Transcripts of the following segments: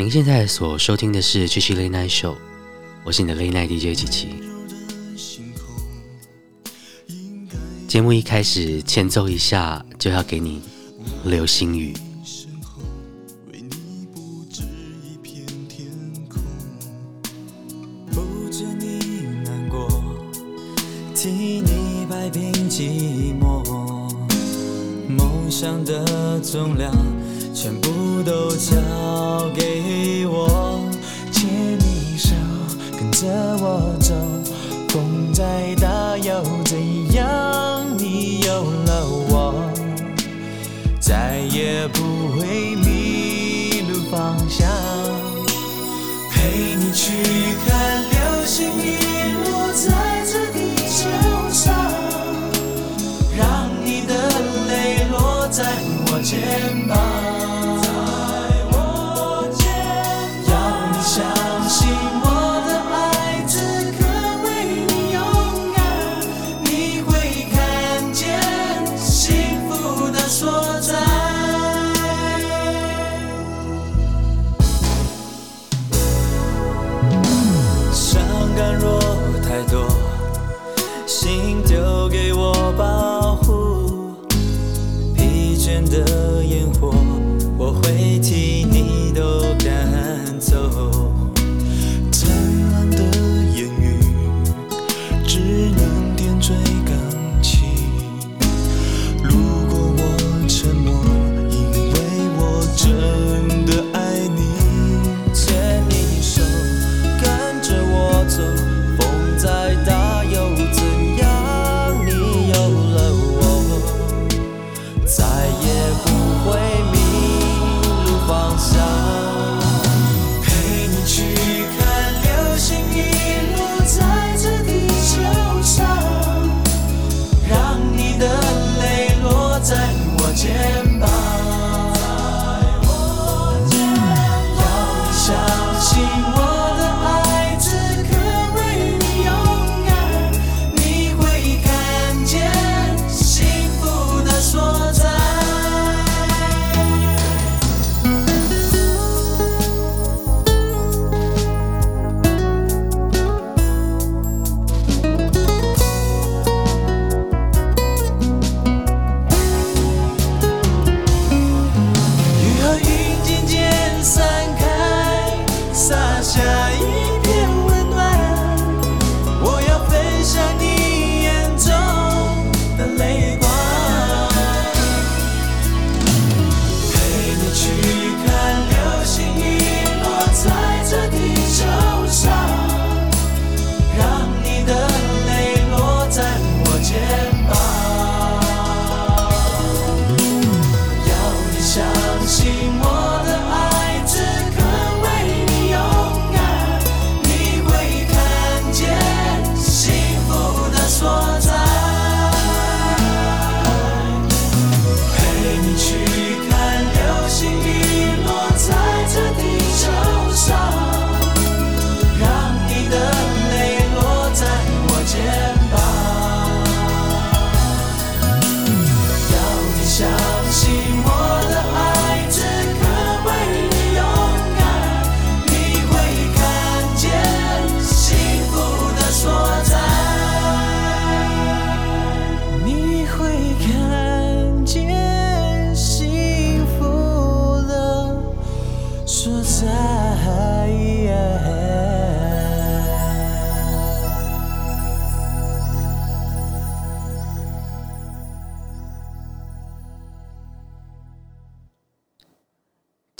您现在所收听的是七七 Late Night Show，我是你的 Late Night DJ 七七。节目一开始前奏一下就要给你流星雨。重量全部都交给风再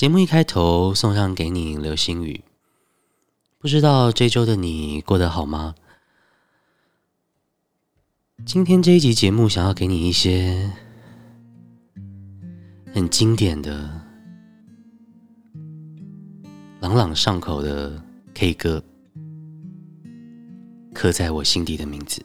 节目一开头送上给你流星雨，不知道这周的你过得好吗？今天这一集节目想要给你一些很经典的、朗朗上口的 K 歌，刻在我心底的名字。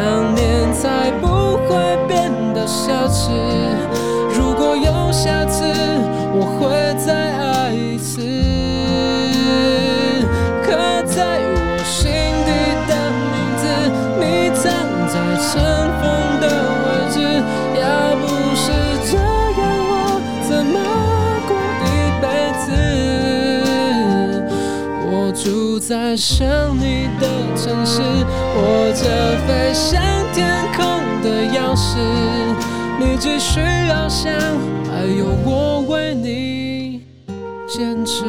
想念才不会变得奢侈。如果有下次，我会再爱一次。刻在我心底的名字，你藏在尘封的位置。要不是这样，我怎么过一辈子？我？住在想你的城市，握着飞向天空的钥匙，你继续翱翔，还有我为你坚持。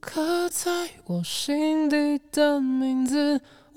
刻在我心底的名字，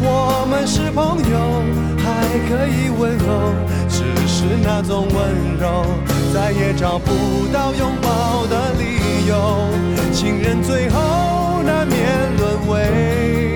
我们是朋友，还可以问候，只是那种温柔，再也找不到拥抱的理由。情人最后难免沦为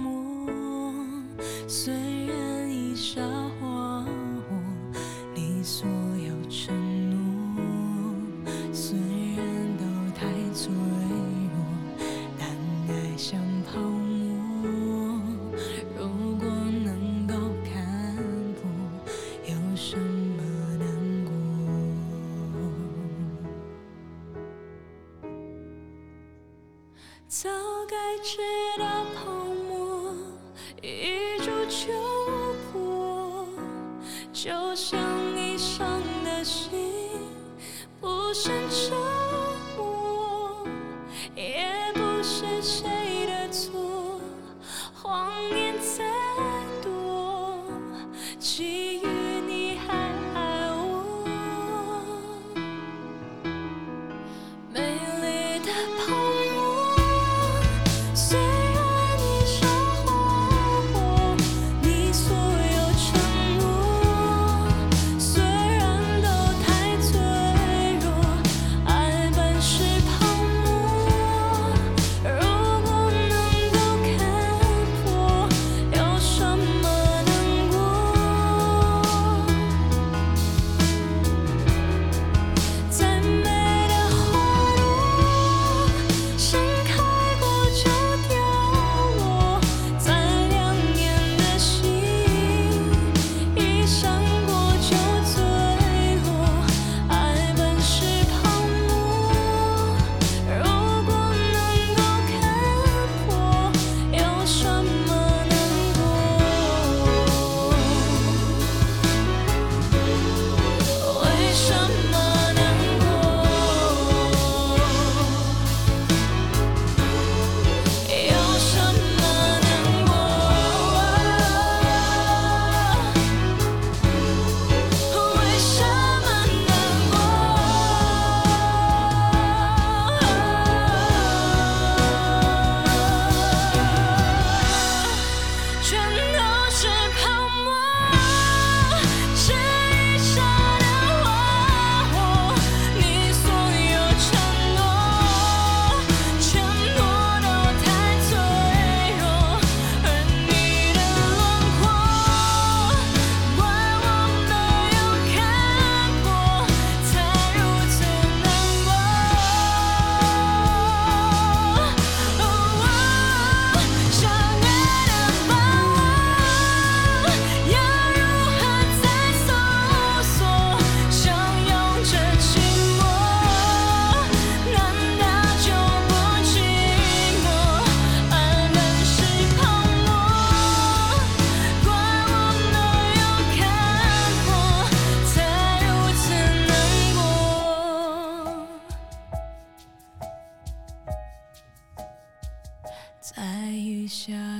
虽然已沙化我，你所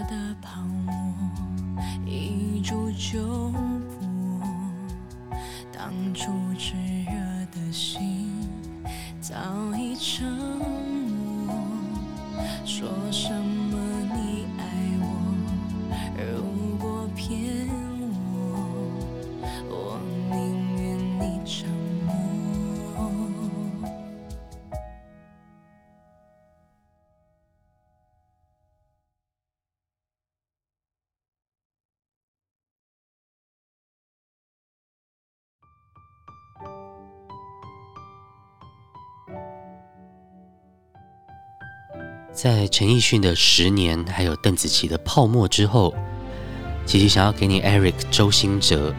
的泡沫，一触就破。当初炽热的心早已沉默，说什么？在陈奕迅的十年还有邓紫棋的泡沫之后琪琪想要给你 eric 周兴哲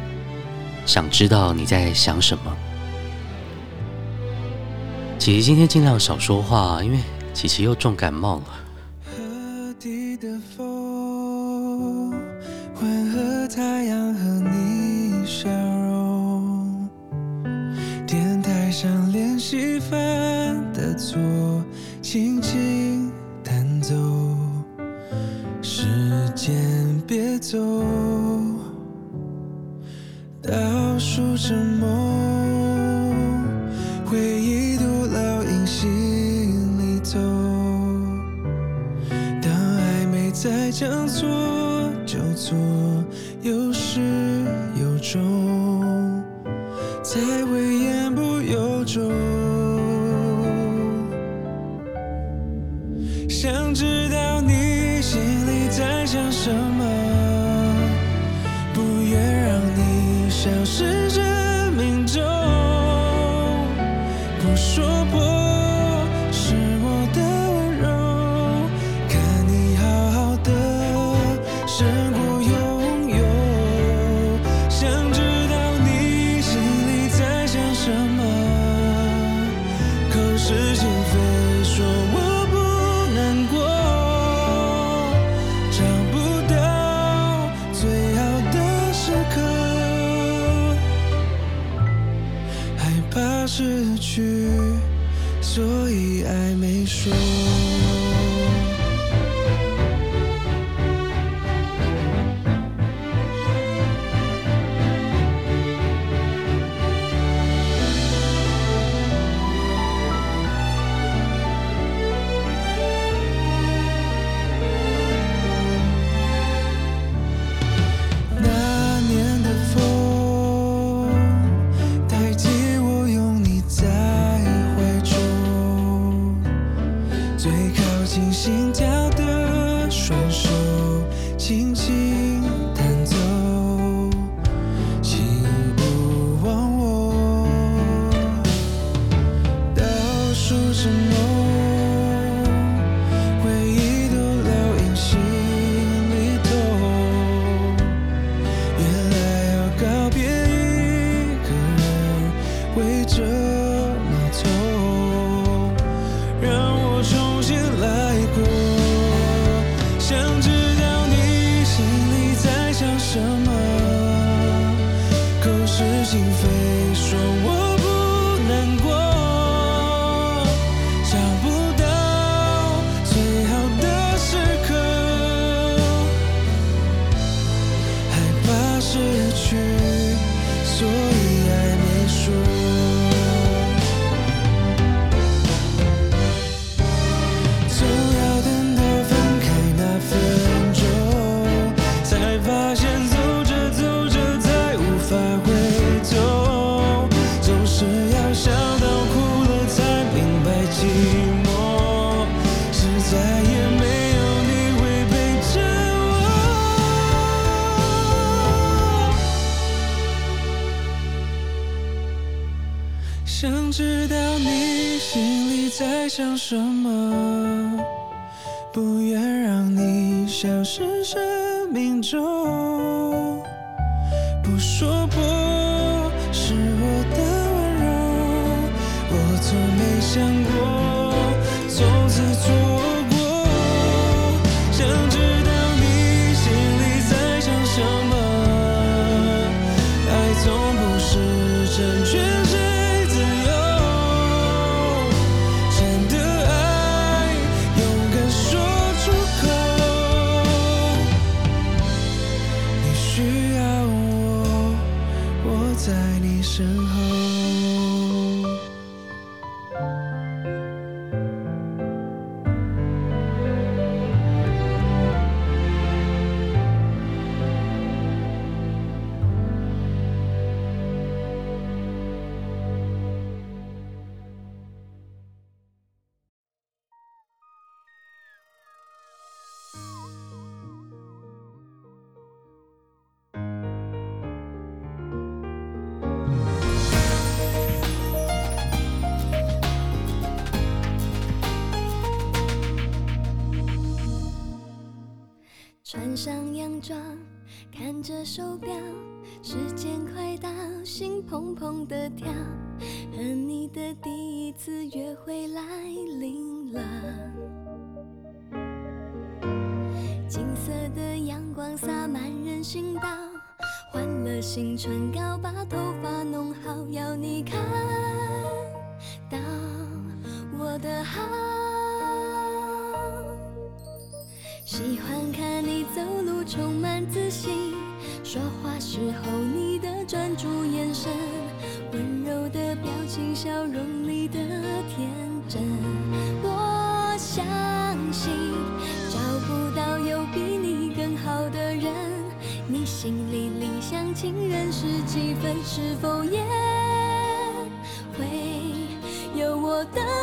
想知道你在想什么。琪琪今天尽量少说话因为琪琪又重感冒了。言不由衷。情人是几分是否也会有我的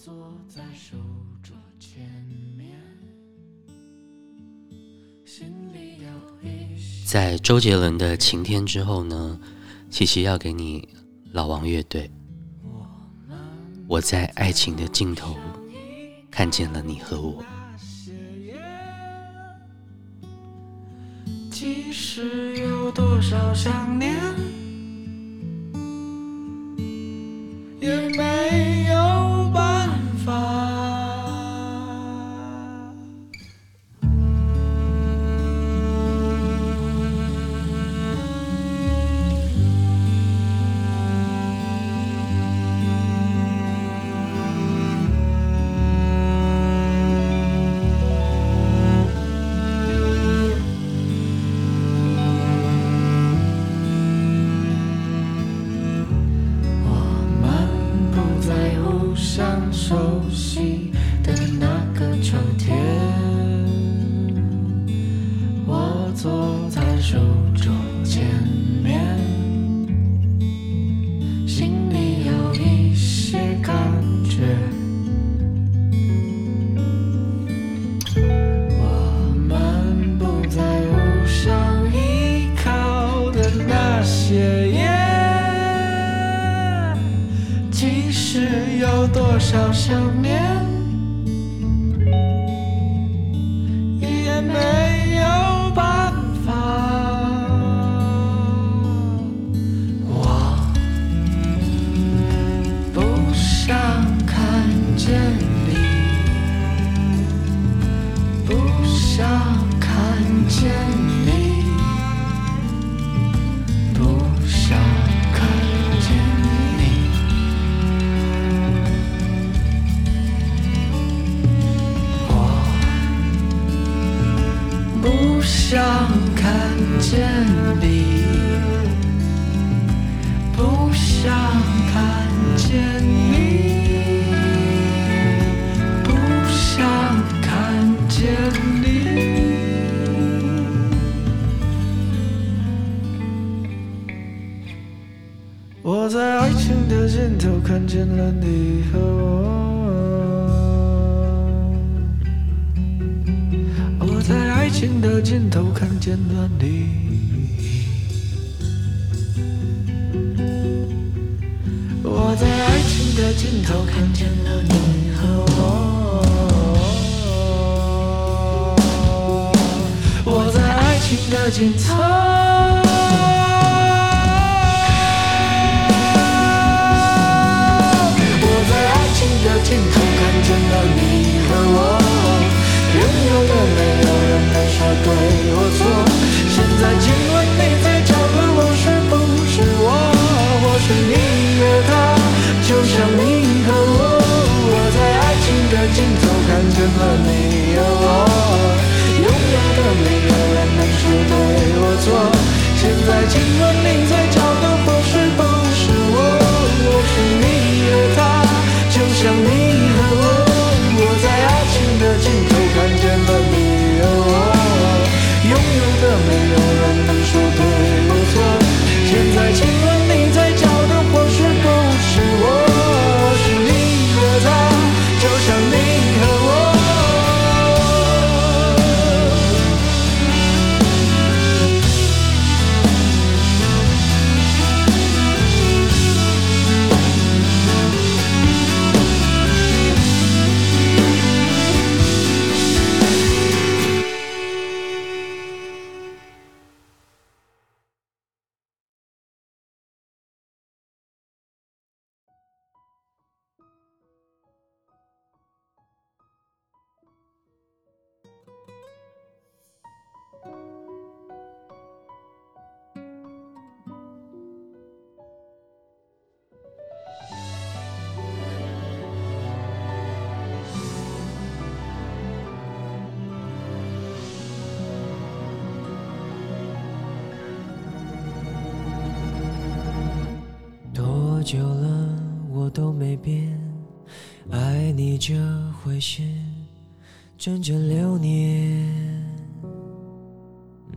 坐在书桌前面，心里有一些。在周杰伦的《晴天》之后呢，琪琪要给你老王乐队。我在爱情的尽头看见了你和我。即使有多少想念，见了你。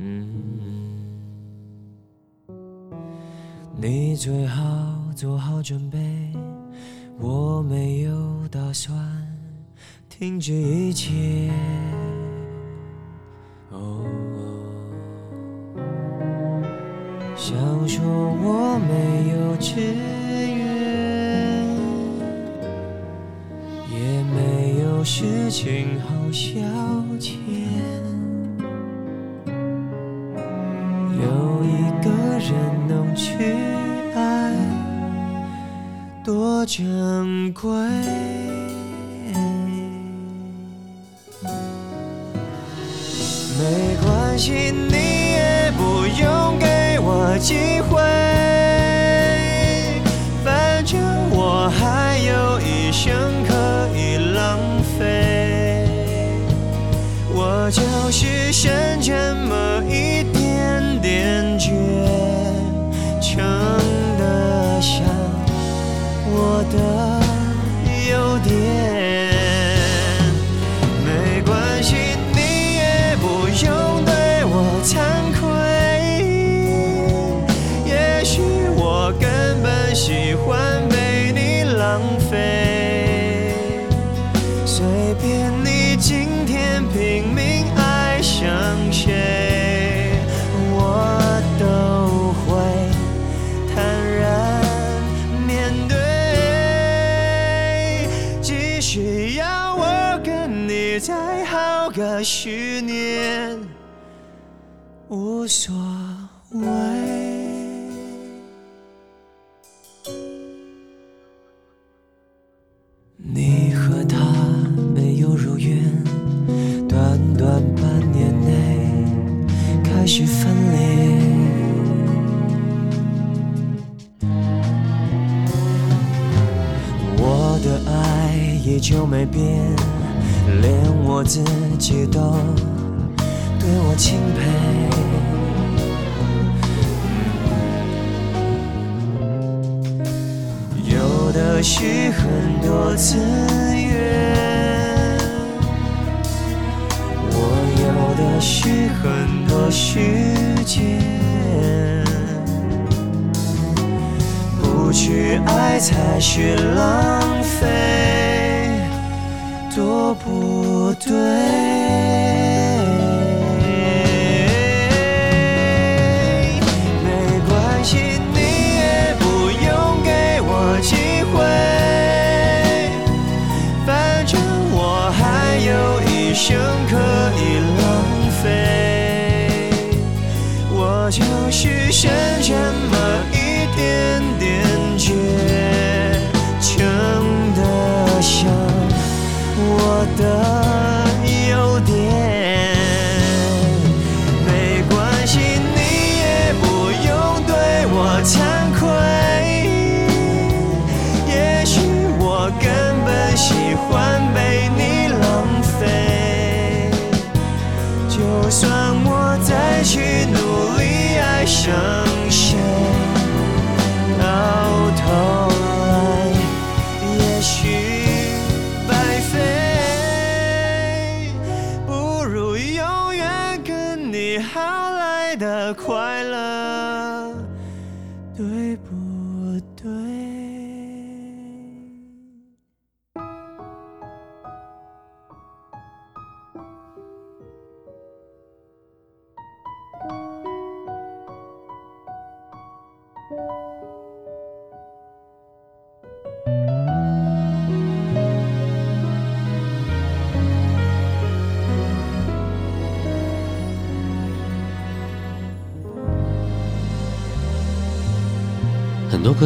嗯，你最好做好准备，我没有打算停止一切。哦，想说我没有志愿，也没有事情好消遣，珍贵，没关系，个十年无所谓。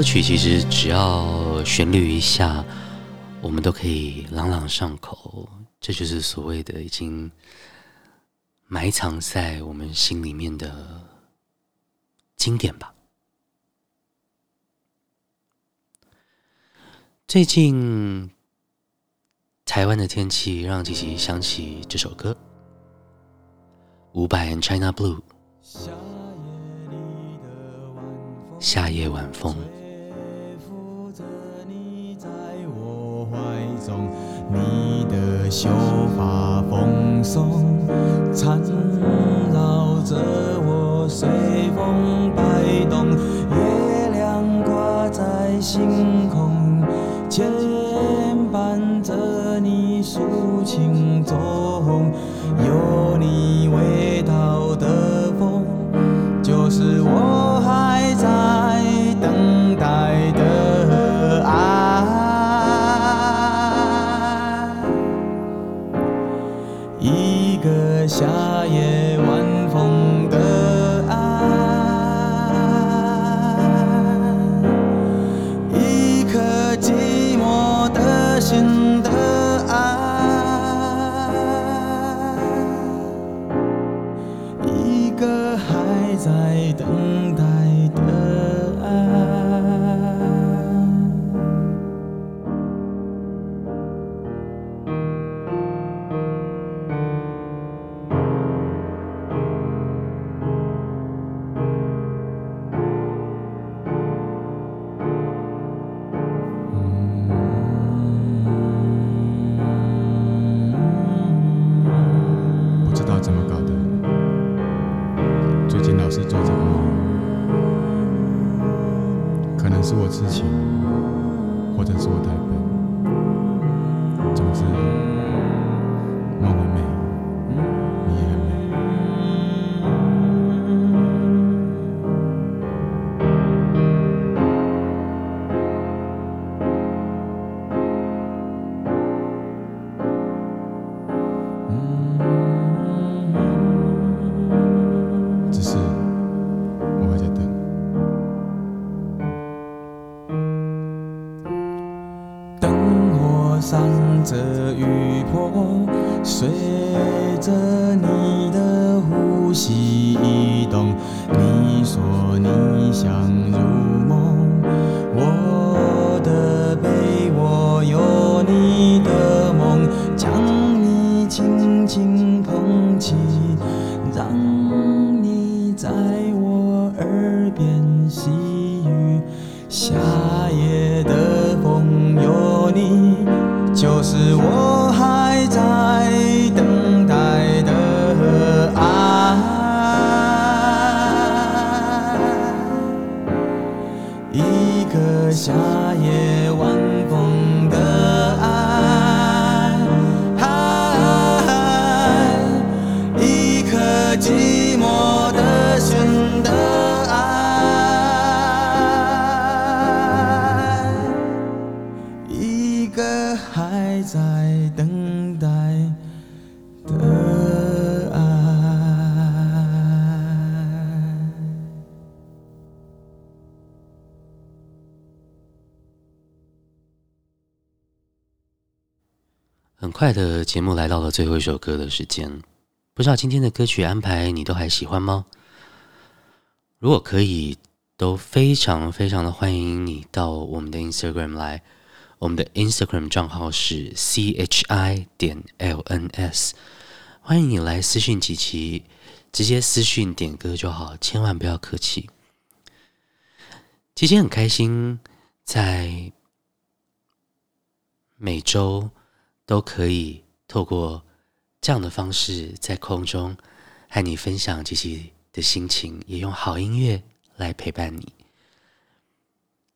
曲其实只要旋律一下，我们都可以朗朗上口。这就是所谓的已经埋藏在我们心里面的经典吧。最近台湾的天气让琪琪想起这首歌，伍佰和 China Blue。夏夜晚风，你的秀发蓬松，缠绕着我随风摆动，月亮挂在。星空，牵很快的节目来到了最后一首歌的时间，不知道今天的歌曲安排你都还喜欢吗？如果可以，都非常非常的欢迎你到我们的 Instagram 来，我们的 Instagram 账号是 chi 点 lns，欢迎你来私讯琪琪，直接私讯点歌就好，千万不要客气。琪琪很开心在每周。都可以透过这样的方式在空中和你分享琪琪的心情，也用好音乐来陪伴你。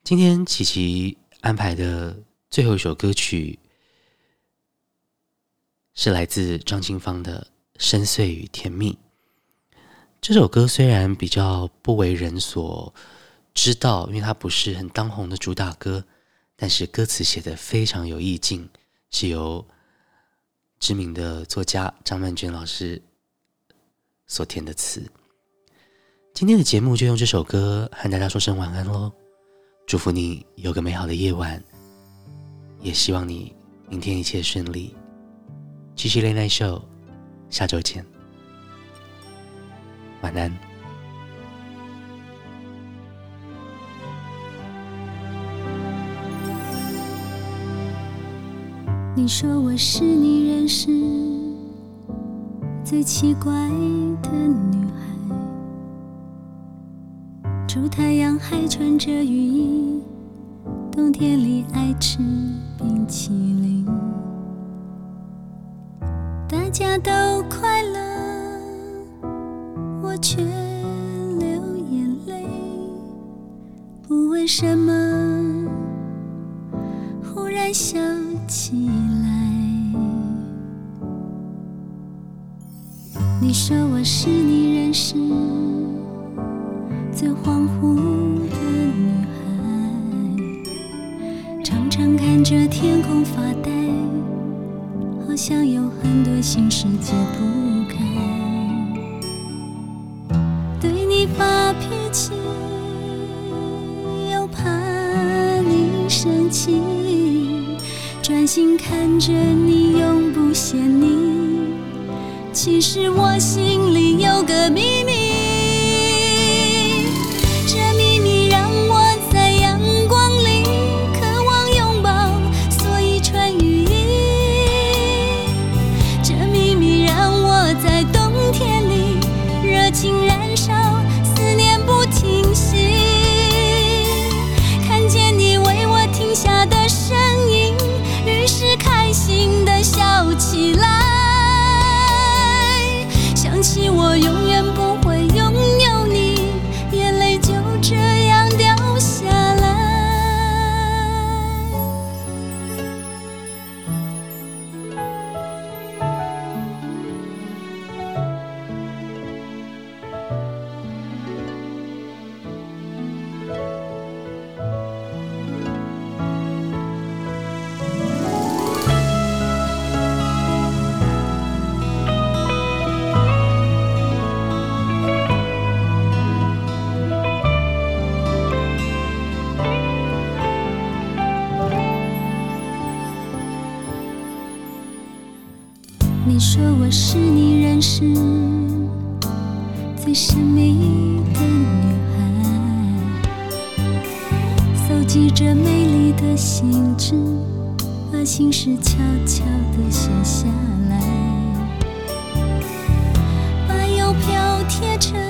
今天琪琪安排的最后一首歌曲是来自张清芳的《深邃与甜蜜》。这首歌虽然比较不为人所知道，因为它不是很当红的主打歌，但是歌词写的非常有意境。是由知名的作家张曼娟老师所填的词。今天的节目就用这首歌和大家说声晚安喽，祝福你有个美好的夜晚，也希望你明天一切顺利。七七恋爱秀，下周见，晚安。你说我是你认识最奇怪的女孩。出太阳还穿着雨衣冬天里爱吃冰淇淋。大家都快乐我却流眼泪。不为什么忽然想起你说我是你认识最恍惚的女孩，常常看着天空发呆，好像有很多心事解不开。对你发脾气，又怕你生气，专心看着你，永不嫌你。其实我心里有个秘密我是你认识最神秘的女孩，搜集着美丽的信纸，把心事悄悄地写下来，把邮票贴成。